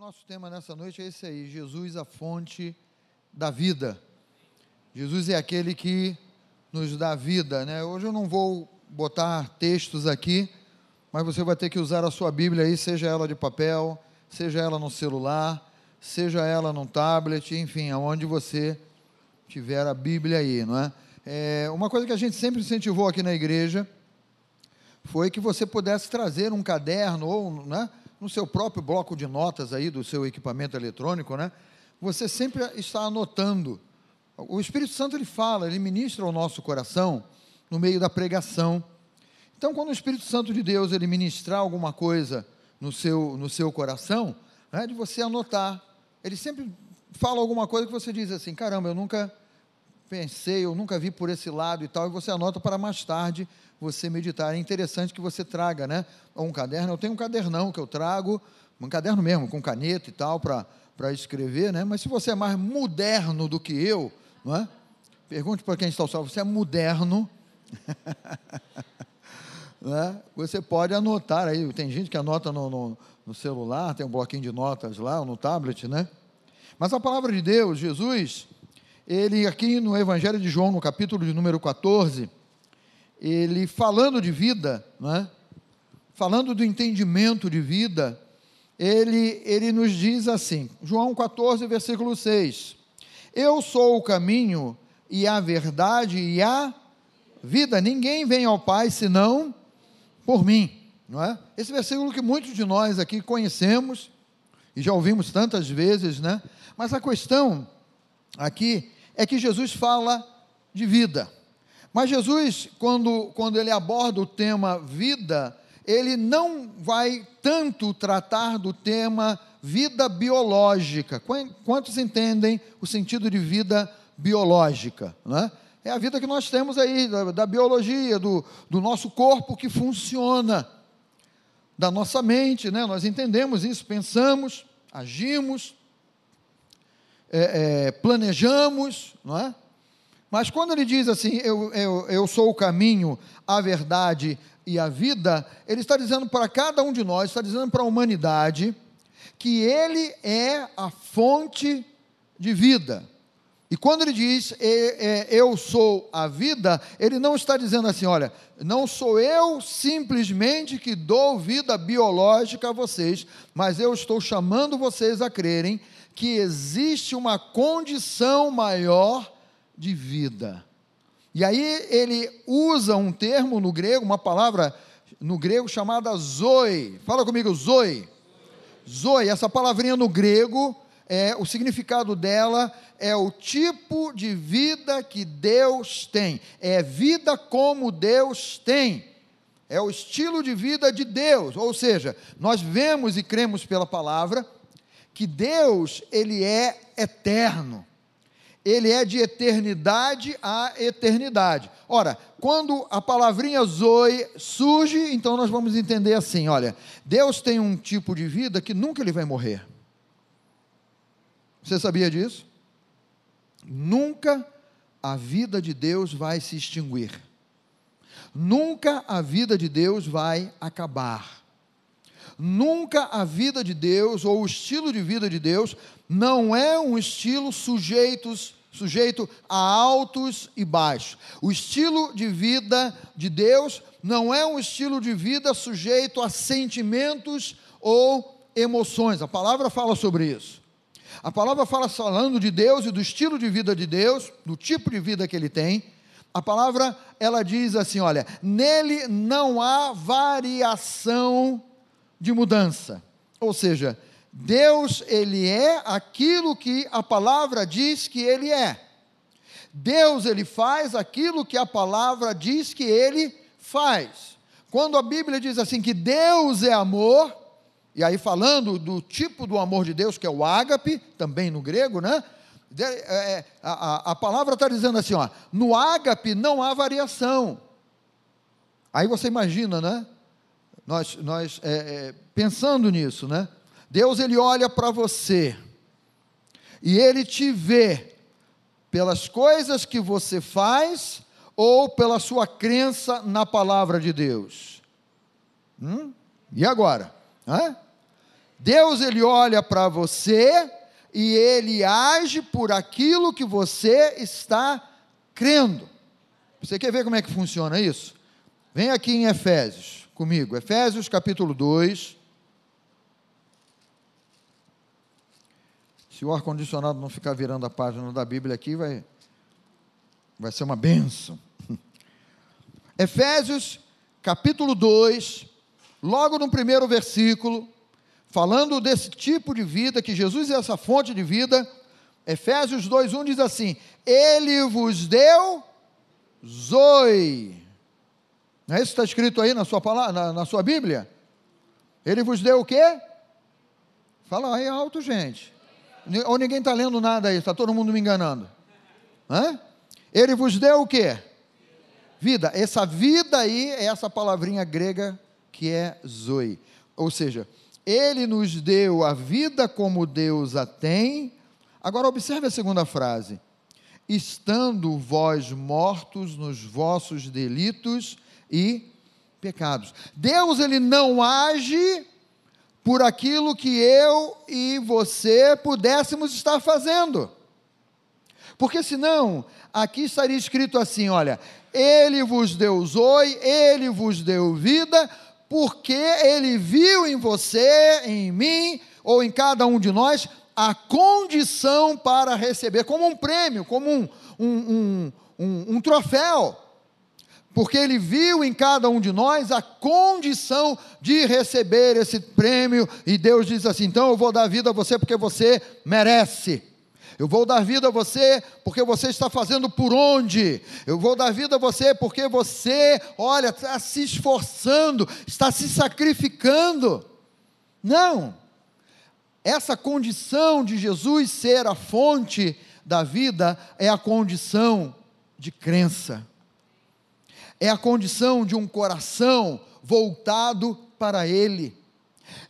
nosso tema nessa noite é esse aí: Jesus, a fonte da vida. Jesus é aquele que nos dá vida, né? Hoje eu não vou botar textos aqui, mas você vai ter que usar a sua Bíblia aí, seja ela de papel, seja ela no celular, seja ela no tablet, enfim, aonde você tiver a Bíblia aí, não é? é? Uma coisa que a gente sempre incentivou aqui na igreja foi que você pudesse trazer um caderno ou, né? No seu próprio bloco de notas aí do seu equipamento eletrônico, né? Você sempre está anotando. O Espírito Santo ele fala, ele ministra ao nosso coração no meio da pregação. Então, quando o Espírito Santo de Deus ele ministrar alguma coisa no seu no seu coração, né, de você anotar. Ele sempre fala alguma coisa que você diz assim, caramba, eu nunca pensei, eu nunca vi por esse lado e tal, e você anota para mais tarde você meditar. É interessante que você traga, né? um caderno. Eu tenho um cadernão que eu trago, um caderno mesmo, com caneta e tal, para escrever, né? Mas se você é mais moderno do que eu, não é? Pergunte para quem está ao sol, você é moderno. né? Você pode anotar aí, tem gente que anota no, no, no celular, tem um bloquinho de notas lá, ou no tablet, né? Mas a palavra de Deus, Jesus, ele aqui no Evangelho de João, no capítulo de número 14, ele falando de vida, né? falando do entendimento de vida, ele, ele nos diz assim, João 14, versículo 6: Eu sou o caminho e a verdade e a vida, ninguém vem ao Pai senão por mim, não é? Esse versículo que muitos de nós aqui conhecemos e já ouvimos tantas vezes, né? Mas a questão aqui é que Jesus fala de vida. Mas Jesus, quando, quando ele aborda o tema vida, ele não vai tanto tratar do tema vida biológica. Quantos entendem o sentido de vida biológica? Né? É a vida que nós temos aí, da, da biologia, do, do nosso corpo que funciona, da nossa mente, né? nós entendemos isso, pensamos, agimos, é, é, planejamos, não é? Mas quando ele diz assim, eu, eu, eu sou o caminho, a verdade e a vida, ele está dizendo para cada um de nós, está dizendo para a humanidade, que ele é a fonte de vida. E quando ele diz eu sou a vida, ele não está dizendo assim, olha, não sou eu simplesmente que dou vida biológica a vocês, mas eu estou chamando vocês a crerem que existe uma condição maior de vida. E aí ele usa um termo no grego, uma palavra no grego chamada zoe. Fala comigo, zoe. Zoe, essa palavrinha no grego, é, o significado dela é o tipo de vida que Deus tem. É vida como Deus tem. É o estilo de vida de Deus. Ou seja, nós vemos e cremos pela palavra que Deus, ele é eterno ele é de eternidade a eternidade. Ora, quando a palavrinha Zoe surge, então nós vamos entender assim: olha, Deus tem um tipo de vida que nunca ele vai morrer. Você sabia disso? Nunca a vida de Deus vai se extinguir. Nunca a vida de Deus vai acabar. Nunca a vida de Deus ou o estilo de vida de Deus não é um estilo sujeitos, sujeito a altos e baixos. O estilo de vida de Deus não é um estilo de vida sujeito a sentimentos ou emoções. A palavra fala sobre isso. A palavra fala falando de Deus e do estilo de vida de Deus, do tipo de vida que ele tem. A palavra ela diz assim, olha, nele não há variação de mudança. Ou seja, Deus, ele é aquilo que a palavra diz que ele é. Deus, ele faz aquilo que a palavra diz que ele faz. Quando a Bíblia diz assim que Deus é amor, e aí falando do tipo do amor de Deus, que é o ágape, também no grego, né? É, é, a, a, a palavra está dizendo assim, ó, no ágape não há variação. Aí você imagina, né? Nós, nós é, é, pensando nisso, né? Deus ele olha para você e ele te vê pelas coisas que você faz ou pela sua crença na palavra de Deus. Hum? E agora? Hã? Deus ele olha para você e ele age por aquilo que você está crendo. Você quer ver como é que funciona isso? Vem aqui em Efésios comigo, Efésios capítulo 2. Se o ar-condicionado não ficar virando a página da Bíblia aqui, vai, vai ser uma benção. Efésios capítulo 2, logo no primeiro versículo, falando desse tipo de vida, que Jesus é essa fonte de vida, Efésios 2,1 diz assim: Ele vos deu Zoe. Não é isso que está escrito aí na sua, palavra, na, na sua Bíblia? Ele vos deu o quê? Fala aí alto, gente. Ou ninguém está lendo nada aí, está todo mundo me enganando. Hã? Ele vos deu o quê? Vida. Essa vida aí é essa palavrinha grega que é Zoe. Ou seja, ele nos deu a vida como Deus a tem. Agora observe a segunda frase estando vós mortos nos vossos delitos e pecados. Deus ele não age por aquilo que eu e você pudéssemos estar fazendo. Porque senão, aqui estaria escrito assim, olha, ele vos deu zoe, ele vos deu vida, porque ele viu em você, em mim, ou em cada um de nós, a condição para receber, como um prêmio, como um, um, um, um, um troféu, porque ele viu em cada um de nós a condição de receber esse prêmio, e Deus diz assim: então eu vou dar vida a você porque você merece. Eu vou dar vida a você porque você está fazendo por onde. Eu vou dar vida a você porque você, olha, está se esforçando, está se sacrificando. Não. Essa condição de Jesus ser a fonte da vida é a condição de crença, é a condição de um coração voltado para Ele,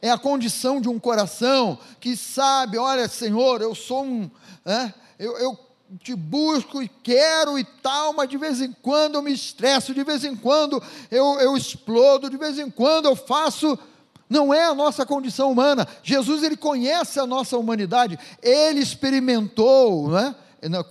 é a condição de um coração que sabe: olha, Senhor, eu sou um, é, eu, eu te busco e quero e tal, mas de vez em quando eu me estresso, de vez em quando eu, eu explodo, de vez em quando eu faço não é a nossa condição humana. Jesus ele conhece a nossa humanidade, ele experimentou, né?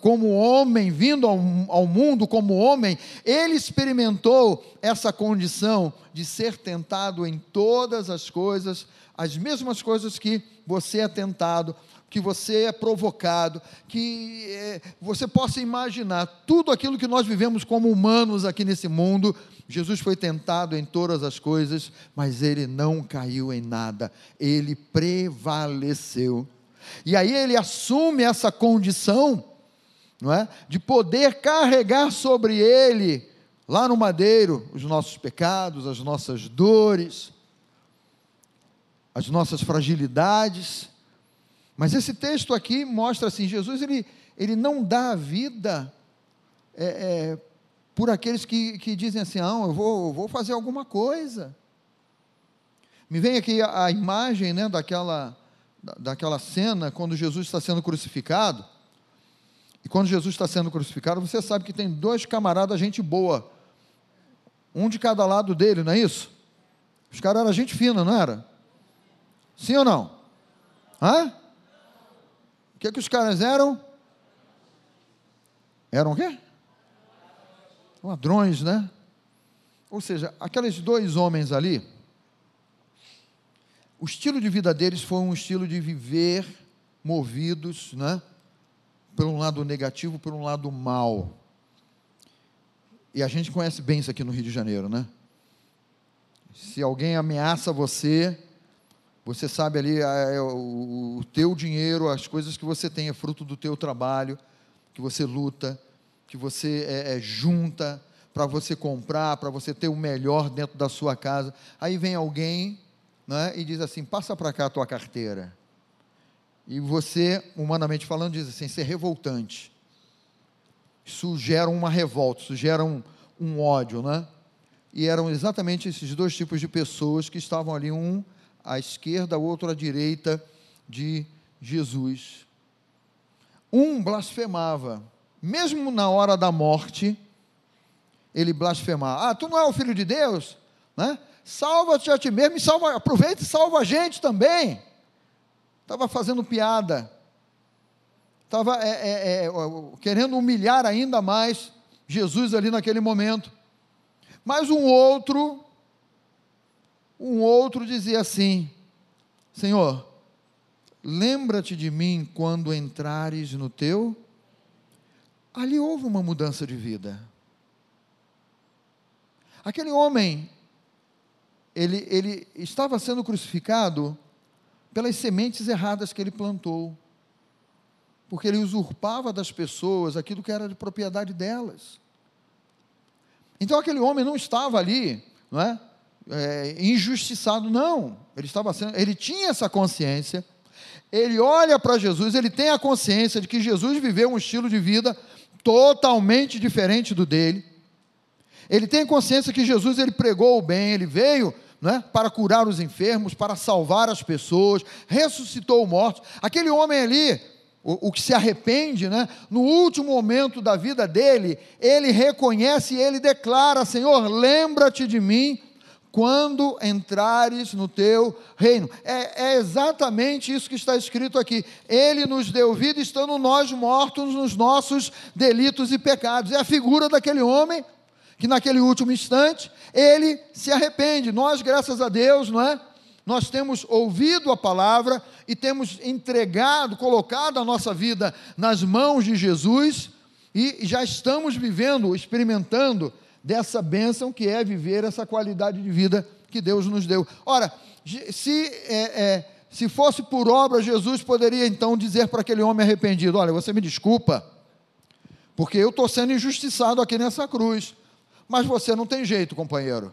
Como homem, vindo ao, ao, mundo como homem, ele experimentou essa condição de ser tentado em todas as coisas, as mesmas coisas que você é tentado, que você é provocado, que é, você possa imaginar tudo aquilo que nós vivemos como humanos aqui nesse mundo. Jesus foi tentado em todas as coisas, mas ele não caiu em nada, ele prevaleceu. E aí ele assume essa condição, não é? De poder carregar sobre ele, lá no madeiro, os nossos pecados, as nossas dores, as nossas fragilidades mas esse texto aqui mostra assim: Jesus ele, ele não dá a vida é, é, por aqueles que, que dizem assim, ah, eu vou, eu vou fazer alguma coisa. Me vem aqui a, a imagem né, daquela, daquela cena quando Jesus está sendo crucificado. E quando Jesus está sendo crucificado, você sabe que tem dois camaradas, gente boa. Um de cada lado dele, não é isso? Os caras eram gente fina, não era? Sim ou não? Hã? O que, é que os caras eram? Eram o quê? Ladrões, né? Ou seja, aqueles dois homens ali, o estilo de vida deles foi um estilo de viver movidos, né? Por um lado negativo, por um lado mal. E a gente conhece bem isso aqui no Rio de Janeiro, né? Se alguém ameaça você, você sabe ali é, o, o teu dinheiro, as coisas que você tem é fruto do teu trabalho, que você luta, que você é, é, junta para você comprar, para você ter o melhor dentro da sua casa. Aí vem alguém né, e diz assim: passa para cá a tua carteira. E você, humanamente falando, diz assim: isso é revoltante. Isso gera uma revolta, isso gera um, um ódio, né? E eram exatamente esses dois tipos de pessoas que estavam ali, um à esquerda, outro à direita de Jesus. Um blasfemava, mesmo na hora da morte, ele blasfemava. Ah, tu não é o filho de Deus? Né? Salva-te a ti mesmo e salva, aproveita e salva a gente também. Estava fazendo piada, estava é, é, é, querendo humilhar ainda mais Jesus ali naquele momento. Mas um outro, um outro dizia assim: Senhor, lembra-te de mim quando entrares no teu. Ali houve uma mudança de vida. Aquele homem, ele, ele estava sendo crucificado pelas sementes erradas que ele plantou, porque ele usurpava das pessoas aquilo que era de propriedade delas. Então aquele homem não estava ali, não é? é injustiçado, não. Ele estava sendo, ele tinha essa consciência. Ele olha para Jesus, ele tem a consciência de que Jesus viveu um estilo de vida totalmente diferente do dele. Ele tem consciência que Jesus ele pregou o bem, ele veio né, para curar os enfermos, para salvar as pessoas, ressuscitou o morto. Aquele homem ali, o, o, que se arrepende, né, no último momento da vida dele, ele reconhece e ele declara: Senhor, lembra-te de mim quando entrares no teu reino. É, é, exatamente isso que está escrito aqui. Ele nos deu vida, estando nós mortos nos nossos delitos e pecados. É a figura daquele homem que naquele último instante ele se arrepende. Nós, graças a Deus, não é? Nós temos ouvido a palavra e temos entregado, colocado a nossa vida nas mãos de Jesus e já estamos vivendo, experimentando dessa bênção que é viver essa qualidade de vida que Deus nos deu. Ora, se, é, é, se fosse por obra, Jesus poderia então dizer para aquele homem arrependido: Olha, você me desculpa, porque eu estou sendo injustiçado aqui nessa cruz. Mas você não tem jeito, companheiro.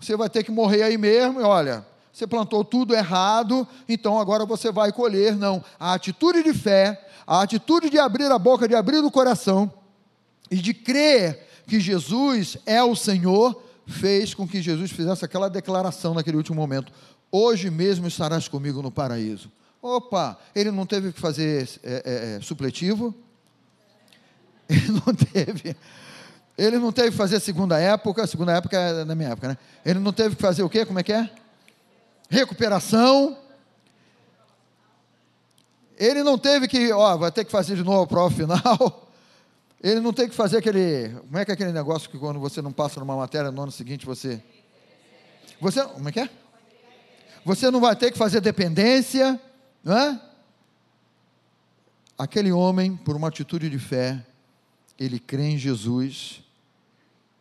Você vai ter que morrer aí mesmo, e olha, você plantou tudo errado, então agora você vai colher. Não. A atitude de fé, a atitude de abrir a boca, de abrir o coração e de crer que Jesus é o Senhor, fez com que Jesus fizesse aquela declaração naquele último momento: Hoje mesmo estarás comigo no paraíso. Opa, ele não teve que fazer é, é, é supletivo, ele não teve ele não teve que fazer segunda época, segunda época é na minha época, né? Ele não teve que fazer o quê? Como é que é? Recuperação. Ele não teve que, ó, vai ter que fazer de novo a prova final. Ele não tem que fazer aquele, como é que é aquele negócio que quando você não passa numa matéria no ano seguinte você Você, como é que é? Você não vai ter que fazer dependência, não é? Aquele homem, por uma atitude de fé, ele crê em Jesus,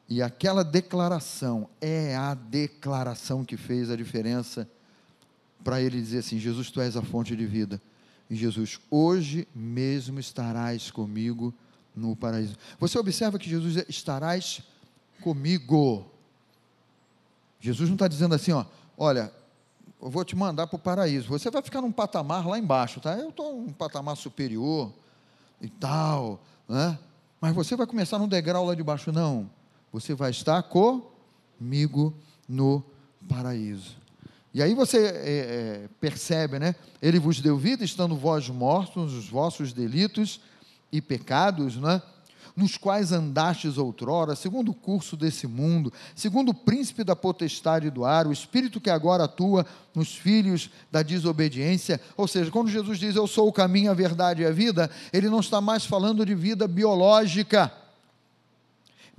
e aquela declaração é a declaração que fez a diferença para ele dizer assim: Jesus, tu és a fonte de vida. E Jesus, hoje mesmo estarás comigo no paraíso. Você observa que Jesus diz, estarás comigo. Jesus não está dizendo assim, ó, olha, eu vou te mandar para o paraíso. Você vai ficar num patamar lá embaixo, tá? Eu estou num patamar superior e tal, né? Mas você vai começar num degrau lá de baixo, não você vai estar comigo no paraíso. E aí você é, é, percebe, né? Ele vos deu vida, estando vós mortos nos vossos delitos e pecados, né? Nos quais andastes outrora, segundo o curso desse mundo, segundo o príncipe da potestade do ar, o espírito que agora atua nos filhos da desobediência. Ou seja, quando Jesus diz eu sou o caminho, a verdade e a vida, ele não está mais falando de vida biológica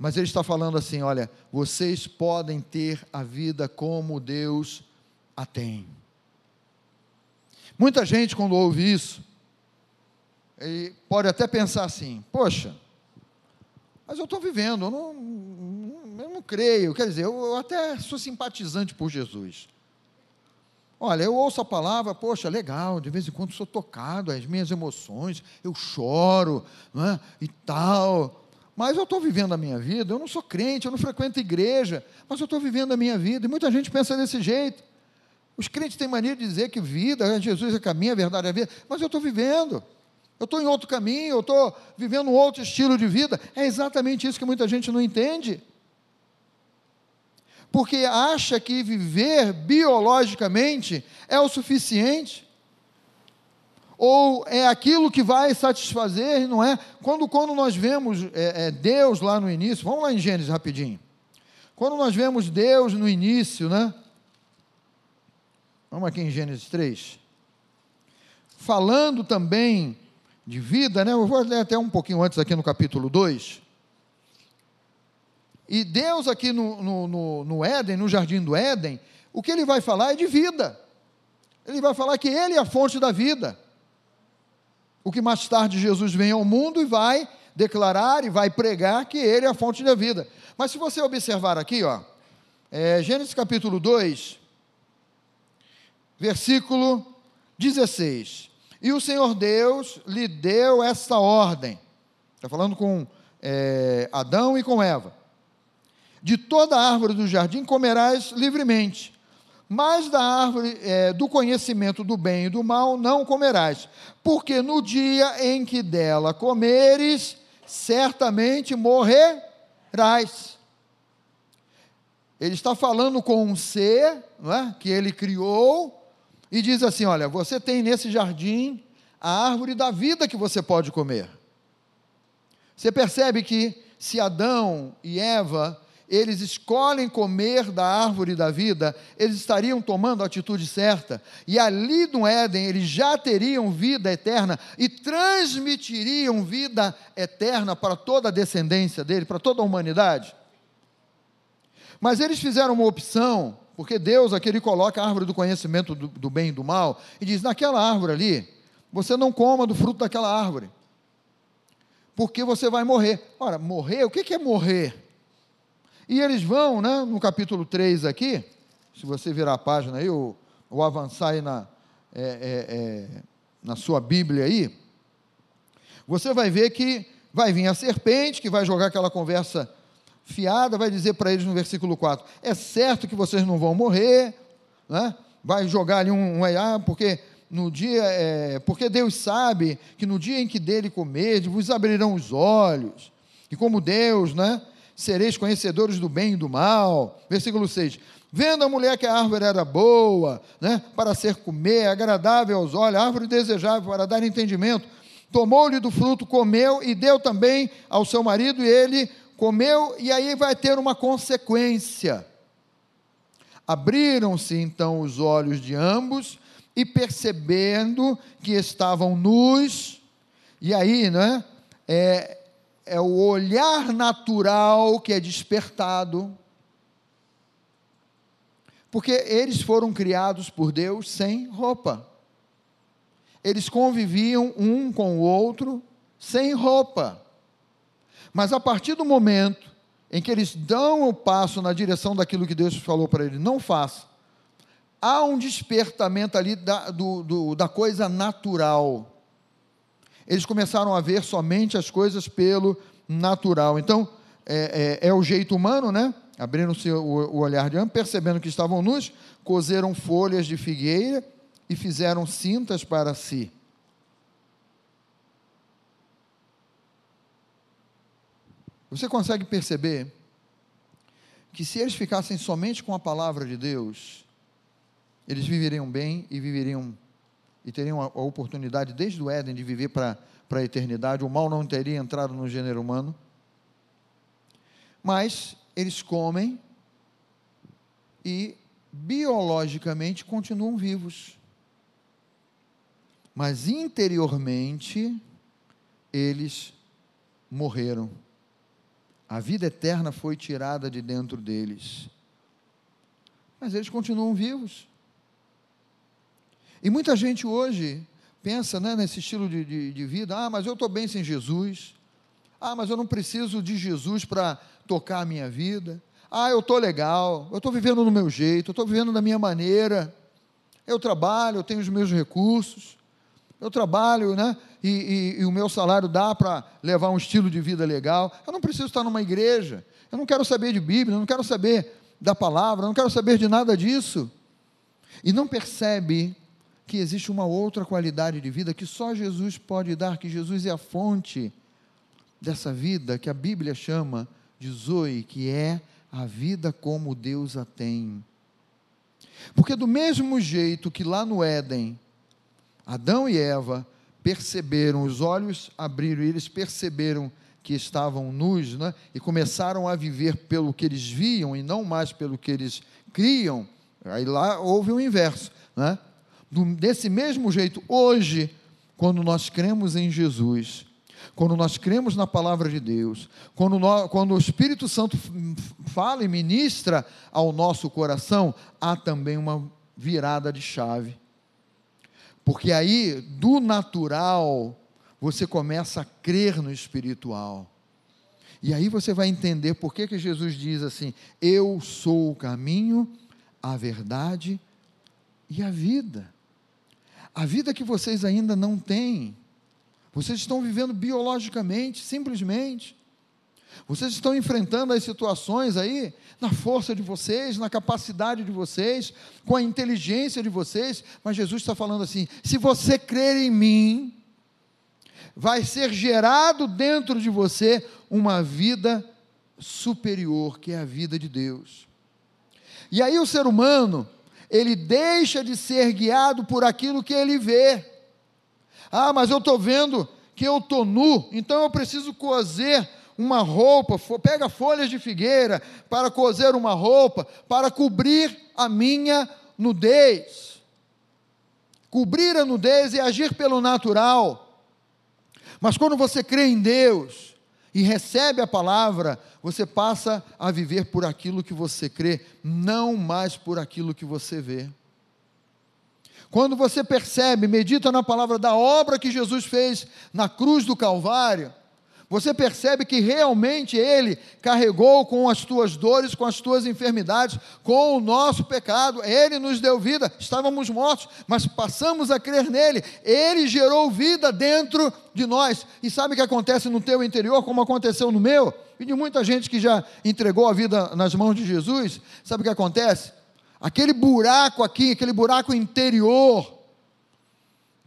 mas ele está falando assim: olha, vocês podem ter a vida como Deus a tem. Muita gente, quando ouve isso, pode até pensar assim: poxa, mas eu estou vivendo, eu não, eu não creio, quer dizer, eu, eu até sou simpatizante por Jesus. Olha, eu ouço a palavra, poxa, legal, de vez em quando sou tocado, as minhas emoções, eu choro, não é? e tal. Mas eu estou vivendo a minha vida, eu não sou crente, eu não frequento igreja, mas eu estou vivendo a minha vida. E muita gente pensa desse jeito. Os crentes têm mania de dizer que vida, Jesus é caminho, a verdade é a vida, mas eu estou vivendo. Eu estou em outro caminho, eu estou vivendo um outro estilo de vida. É exatamente isso que muita gente não entende. Porque acha que viver biologicamente é o suficiente ou é aquilo que vai satisfazer, não é? Quando, quando nós vemos é, é, Deus lá no início, vamos lá em Gênesis rapidinho. Quando nós vemos Deus no início, né? Vamos aqui em Gênesis 3. falando também de vida, né? Eu vou ler até um pouquinho antes aqui no capítulo 2. E Deus aqui no, no, no, no Éden, no jardim do Éden, o que ele vai falar é de vida. Ele vai falar que ele é a fonte da vida. O que mais tarde Jesus vem ao mundo e vai declarar e vai pregar que ele é a fonte da vida. Mas se você observar aqui, ó, é, Gênesis capítulo 2, versículo 16. E o Senhor Deus lhe deu esta ordem. Está falando com é, Adão e com Eva. De toda árvore do jardim comerás livremente, mas da árvore é, do conhecimento do bem e do mal não comerás, porque no dia em que dela comeres, certamente morrerás. Ele está falando com um ser não é, que ele criou e diz assim: Olha, você tem nesse jardim a árvore da vida que você pode comer. Você percebe que se Adão e Eva eles escolhem comer da árvore da vida, eles estariam tomando a atitude certa, e ali no Éden eles já teriam vida eterna e transmitiriam vida eterna para toda a descendência dele, para toda a humanidade. Mas eles fizeram uma opção, porque Deus aqui ele coloca a árvore do conhecimento do, do bem e do mal, e diz: naquela árvore ali, você não coma do fruto daquela árvore, porque você vai morrer. Ora, morrer, o que é morrer? E eles vão, né, no capítulo 3 aqui, se você virar a página aí, ou, ou avançar aí na, é, é, é, na sua Bíblia aí, você vai ver que vai vir a serpente, que vai jogar aquela conversa fiada, vai dizer para eles no versículo 4: é certo que vocês não vão morrer, né? vai jogar ali um, um ah, porque no dia, é, porque Deus sabe que no dia em que dele comer, vos abrirão os olhos, e como Deus, né? sereis conhecedores do bem e do mal. Versículo 6. Vendo a mulher que a árvore era boa, né, para ser comer, agradável aos olhos, árvore desejável para dar entendimento, tomou-lhe do fruto, comeu e deu também ao seu marido, e ele comeu, e aí vai ter uma consequência. Abriram-se então os olhos de ambos, e percebendo que estavam nus, e aí, né, é, é o olhar natural que é despertado, porque eles foram criados por Deus sem roupa. Eles conviviam um com o outro sem roupa. Mas a partir do momento em que eles dão o passo na direção daquilo que Deus falou para eles, não faça, há um despertamento ali da, do, do, da coisa natural eles começaram a ver somente as coisas pelo natural. Então, é, é, é o jeito humano, né? Abriram-se o, o, olhar de ambos, percebendo que estavam nus, cozeram folhas de figueira e fizeram cintas para si. Você consegue perceber que se eles ficassem somente com a palavra de Deus, eles viveriam bem e viveriam e teriam a, a oportunidade desde o Éden de viver para a eternidade, o mal não teria entrado no gênero humano. Mas eles comem e biologicamente continuam vivos. Mas interiormente eles morreram. A vida eterna foi tirada de dentro deles. Mas eles continuam vivos. E muita gente hoje pensa né, nesse estilo de, de, de vida: ah, mas eu estou bem sem Jesus. Ah, mas eu não preciso de Jesus para tocar a minha vida. Ah, eu estou legal, eu estou vivendo no meu jeito, eu estou vivendo da minha maneira. Eu trabalho, eu tenho os meus recursos, eu trabalho, né? E, e, e o meu salário dá para levar um estilo de vida legal. Eu não preciso estar numa igreja. Eu não quero saber de Bíblia, eu não quero saber da palavra, eu não quero saber de nada disso. E não percebe que existe uma outra qualidade de vida que só Jesus pode dar, que Jesus é a fonte dessa vida que a Bíblia chama de Zoe, que é a vida como Deus a tem. Porque do mesmo jeito que lá no Éden, Adão e Eva perceberam, os olhos abriram e eles perceberam que estavam nus, né? e começaram a viver pelo que eles viam e não mais pelo que eles criam, aí lá houve o inverso, né? desse mesmo jeito, hoje, quando nós cremos em Jesus, quando nós cremos na palavra de Deus, quando, nós, quando o Espírito Santo fala e ministra ao nosso coração, há também uma virada de chave. Porque aí, do natural, você começa a crer no espiritual. E aí você vai entender por que, que Jesus diz assim: Eu sou o caminho, a verdade e a vida. A vida que vocês ainda não têm. Vocês estão vivendo biologicamente, simplesmente. Vocês estão enfrentando as situações aí na força de vocês, na capacidade de vocês, com a inteligência de vocês, mas Jesus está falando assim: se você crer em mim, vai ser gerado dentro de você uma vida superior, que é a vida de Deus. E aí o ser humano, ele deixa de ser guiado por aquilo que ele vê. Ah, mas eu estou vendo que eu estou nu, então eu preciso cozer uma roupa, pega folhas de figueira para cozer uma roupa, para cobrir a minha nudez. Cobrir a nudez e agir pelo natural. Mas quando você crê em Deus e recebe a palavra, você passa a viver por aquilo que você crê, não mais por aquilo que você vê. Quando você percebe, medita na palavra da obra que Jesus fez na cruz do Calvário, você percebe que realmente Ele carregou com as tuas dores, com as tuas enfermidades, com o nosso pecado. Ele nos deu vida, estávamos mortos, mas passamos a crer nele. Ele gerou vida dentro de nós. E sabe o que acontece no teu interior, como aconteceu no meu? E de muita gente que já entregou a vida nas mãos de Jesus. Sabe o que acontece? Aquele buraco aqui, aquele buraco interior,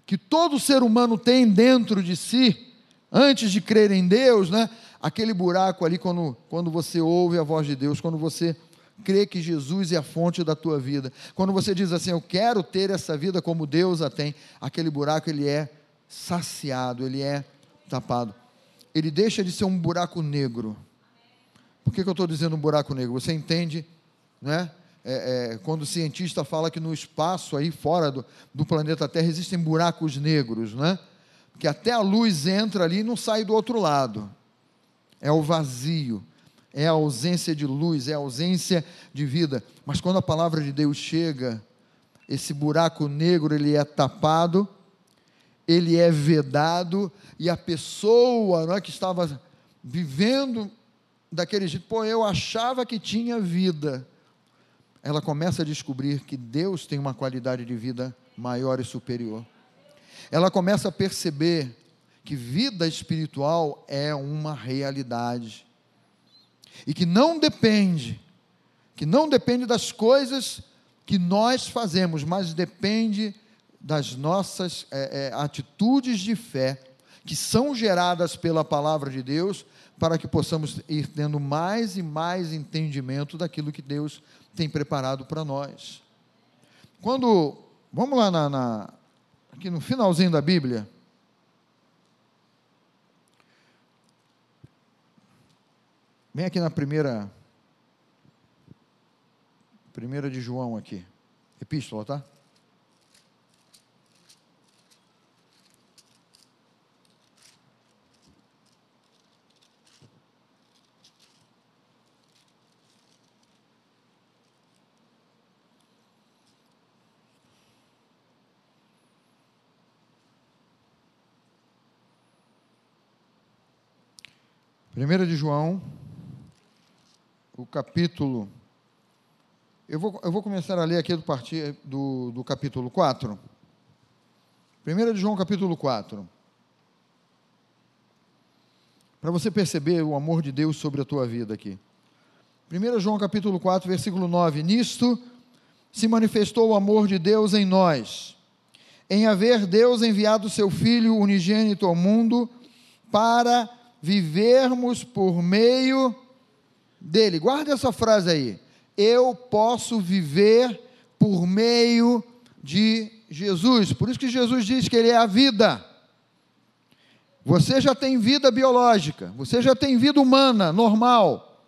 que todo ser humano tem dentro de si antes de crer em Deus, né? Aquele buraco ali, quando, quando você ouve a voz de Deus, quando você crê que Jesus é a fonte da tua vida, quando você diz assim, eu quero ter essa vida como Deus a tem, aquele buraco ele é saciado, ele é tapado. Ele deixa de ser um buraco negro. Por que, que eu estou dizendo um buraco negro? Você entende, né? É, é, quando o cientista fala que no espaço aí fora do, do planeta Terra existem buracos negros, né? Que até a luz entra ali e não sai do outro lado. É o vazio, é a ausência de luz, é a ausência de vida. Mas quando a palavra de Deus chega, esse buraco negro ele é tapado, ele é vedado e a pessoa não é, que estava vivendo daquele jeito, pô, eu achava que tinha vida. Ela começa a descobrir que Deus tem uma qualidade de vida maior e superior ela começa a perceber que vida espiritual é uma realidade e que não depende, que não depende das coisas que nós fazemos, mas depende das nossas é, é, atitudes de fé que são geradas pela palavra de Deus para que possamos ir tendo mais e mais entendimento daquilo que Deus tem preparado para nós. Quando, vamos lá na, na aqui no finalzinho da Bíblia, Vem aqui na primeira. Primeira de João aqui. Epístola, tá? 1 de João, o capítulo. Eu vou, eu vou começar a ler aqui do, part... do, do capítulo 4. 1 de João, capítulo 4. Para você perceber o amor de Deus sobre a tua vida aqui. 1 João, capítulo 4, versículo 9. Nisto se manifestou o amor de Deus em nós, em haver Deus enviado seu Filho unigênito ao mundo para vivermos por meio dele. Guarda essa frase aí. Eu posso viver por meio de Jesus. Por isso que Jesus diz que ele é a vida. Você já tem vida biológica, você já tem vida humana, normal.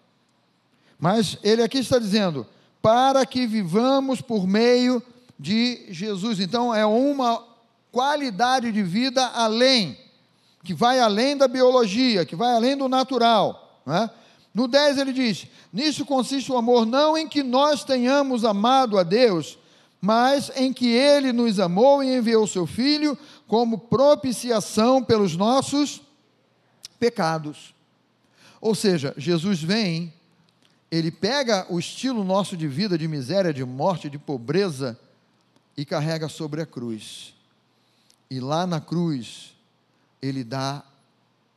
Mas ele aqui está dizendo: para que vivamos por meio de Jesus. Então, é uma qualidade de vida além, que vai além da biologia, que vai além do natural. Né? No 10 ele diz: Nisso consiste o amor, não em que nós tenhamos amado a Deus, mas em que Ele nos amou e enviou seu Filho como propiciação pelos nossos pecados. Ou seja, Jesus vem, ele pega o estilo nosso de vida, de miséria, de morte, de pobreza, e carrega sobre a cruz. E lá na cruz, ele dá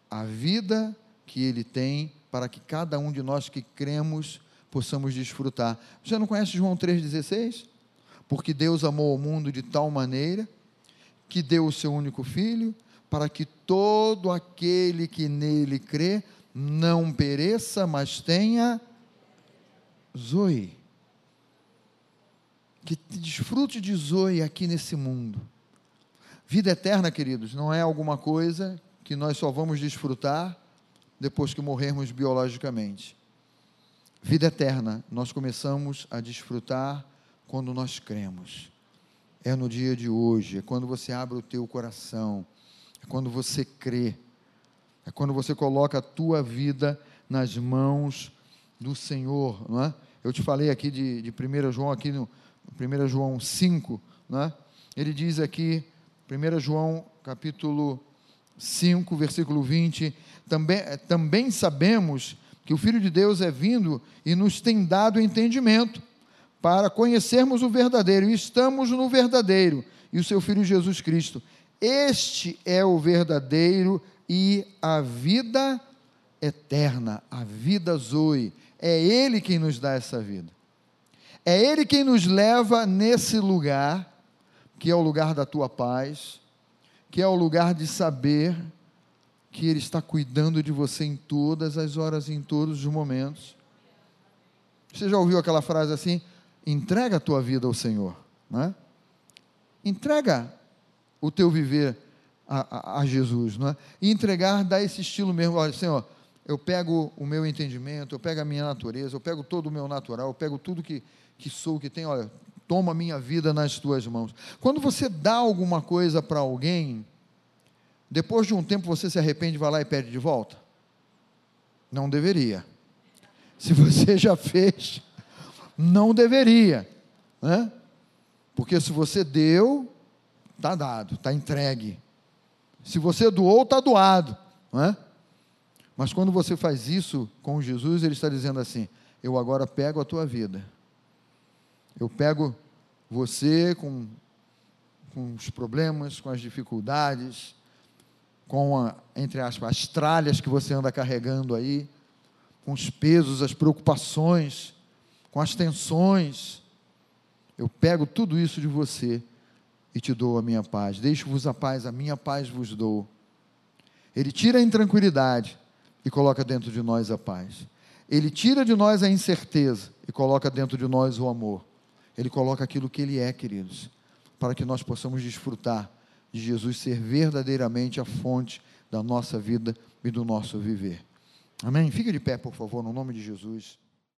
a vida que ele tem para que cada um de nós que cremos possamos desfrutar. Você não conhece João 3,16? Porque Deus amou o mundo de tal maneira que deu o seu único filho, para que todo aquele que nele crê não pereça, mas tenha Zoe. Que desfrute de Zoe aqui nesse mundo. Vida eterna, queridos, não é alguma coisa que nós só vamos desfrutar depois que morrermos biologicamente. Vida eterna, nós começamos a desfrutar quando nós cremos. É no dia de hoje, é quando você abre o teu coração, é quando você crê, é quando você coloca a tua vida nas mãos do Senhor, não é? Eu te falei aqui de, de 1 João, aqui no 1 João 5, né? ele diz aqui, 1 João capítulo 5, versículo 20, também, também sabemos que o Filho de Deus é vindo e nos tem dado entendimento para conhecermos o verdadeiro, e estamos no verdadeiro, e o seu Filho Jesus Cristo. Este é o verdadeiro e a vida eterna, a vida Zoe. É Ele quem nos dá essa vida. É Ele quem nos leva nesse lugar, que é o lugar da tua paz, que é o lugar de saber que Ele está cuidando de você em todas as horas, em todos os momentos. Você já ouviu aquela frase assim? Entrega a tua vida ao Senhor, né? Entrega o teu viver a, a, a Jesus, não é? E entregar dá esse estilo mesmo, olha, Senhor, eu pego o meu entendimento, eu pego a minha natureza, eu pego todo o meu natural, eu pego tudo que, que sou, que tenho, olha, toma minha vida nas tuas mãos. Quando você dá alguma coisa para alguém, depois de um tempo você se arrepende, vai lá e pede de volta? Não deveria. Se você já fez, não deveria, né? Porque se você deu, está dado, está entregue. Se você doou, está doado, não é? Mas quando você faz isso com Jesus, ele está dizendo assim: Eu agora pego a tua vida. Eu pego você com, com os problemas, com as dificuldades, com, a, entre aspas, as tralhas que você anda carregando aí, com os pesos, as preocupações, com as tensões. Eu pego tudo isso de você e te dou a minha paz. Deixo-vos a paz, a minha paz vos dou. Ele tira a intranquilidade e coloca dentro de nós a paz. Ele tira de nós a incerteza e coloca dentro de nós o amor. Ele coloca aquilo que Ele é, queridos, para que nós possamos desfrutar de Jesus ser verdadeiramente a fonte da nossa vida e do nosso viver. Amém? Fique de pé, por favor, no nome de Jesus.